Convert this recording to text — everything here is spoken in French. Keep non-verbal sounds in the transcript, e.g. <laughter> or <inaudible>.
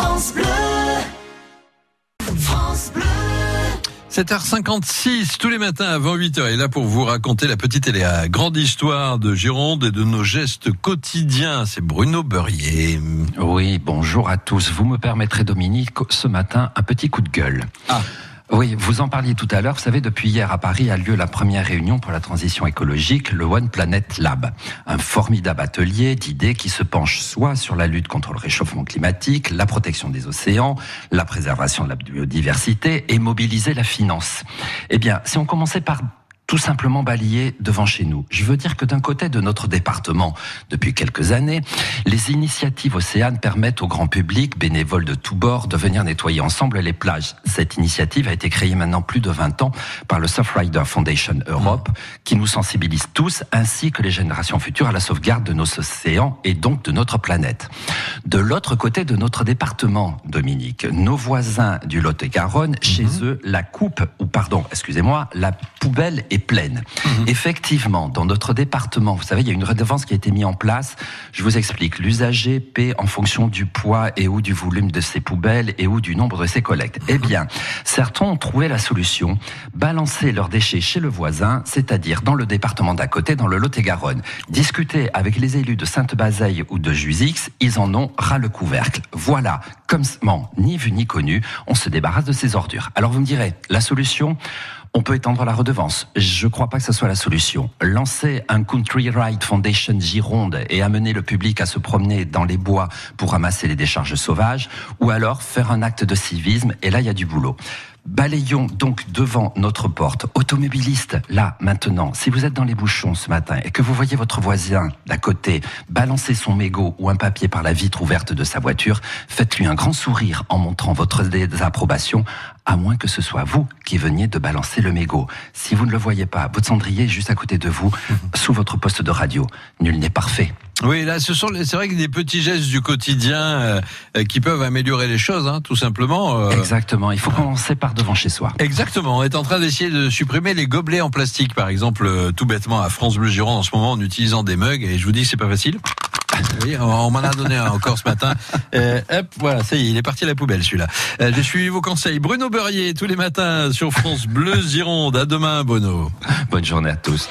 France Bleu. France Bleu. 7h56, tous les matins avant 8h, est là pour vous raconter la petite et la grande histoire de Gironde et de nos gestes quotidiens. C'est Bruno Beurrier. Oui, bonjour à tous. Vous me permettrez, Dominique, ce matin, un petit coup de gueule. Ah. Oui, vous en parliez tout à l'heure. Vous savez, depuis hier à Paris a lieu la première réunion pour la transition écologique, le One Planet Lab. Un formidable atelier d'idées qui se penche soit sur la lutte contre le réchauffement climatique, la protection des océans, la préservation de la biodiversité et mobiliser la finance. Eh bien, si on commençait par tout simplement balayer devant chez nous. Je veux dire que d'un côté de notre département, depuis quelques années, les initiatives océanes permettent au grand public, bénévoles de tous bords, de venir nettoyer ensemble les plages. Cette initiative a été créée maintenant plus de 20 ans par le Surfrider Foundation Europe, qui nous sensibilise tous, ainsi que les générations futures, à la sauvegarde de nos océans et donc de notre planète. De l'autre côté de notre département, Dominique, nos voisins du Lot-et-Garonne, chez eux, la coupe, ou pardon, excusez-moi, la poubelle est pleine. Effectivement, dans notre département, vous savez, il y a une redevance qui a été mise en place. Je vous explique. L'usager paie en fonction du poids et ou du volume de ses poubelles et ou du nombre de ses collectes. Eh bien, certains ont trouvé la solution, balancer leurs déchets chez le voisin, c'est-à-dire dans le département d'à côté, dans le Lot-et-Garonne. Discuter avec les élus de Sainte-Bazeille ou de Juisix, ils en ont ras le couvercle. Voilà, comme ni vu ni connu, on se débarrasse de ces ordures. Alors vous me direz, la solution? On peut étendre la redevance. Je ne crois pas que ce soit la solution. Lancer un Country Ride Foundation Gironde et amener le public à se promener dans les bois pour ramasser les décharges sauvages, ou alors faire un acte de civisme, et là, il y a du boulot. Balayons donc devant notre porte. Automobiliste, là, maintenant, si vous êtes dans les bouchons ce matin et que vous voyez votre voisin d'à côté balancer son mégot ou un papier par la vitre ouverte de sa voiture, faites-lui un grand sourire en montrant votre désapprobation, à moins que ce soit vous qui veniez de balancer le mégot. Si vous ne le voyez pas, votre cendrier est juste à côté de vous, <laughs> sous votre poste de radio. Nul n'est parfait. Oui, là, ce sont, c'est vrai que des petits gestes du quotidien euh, euh, qui peuvent améliorer les choses, hein, tout simplement. euh. Exactement. Il faut commencer par devant chez soi. Exactement. On est en train d'essayer de supprimer les gobelets en plastique, par exemple, euh, tout bêtement à France Bleu Gironde en ce moment en utilisant des mugs. Et je vous dis que c'est pas facile. Oui, on, on m'en a donné un encore ce matin. <laughs> Euh, hop, voilà, ça y est, il est parti à la poubelle celui-là. Euh, J'ai suivi vos conseils. Bruno Beurrier tous les matins sur France Bleu Gironde. À demain, Bono. Bonne journée à tous.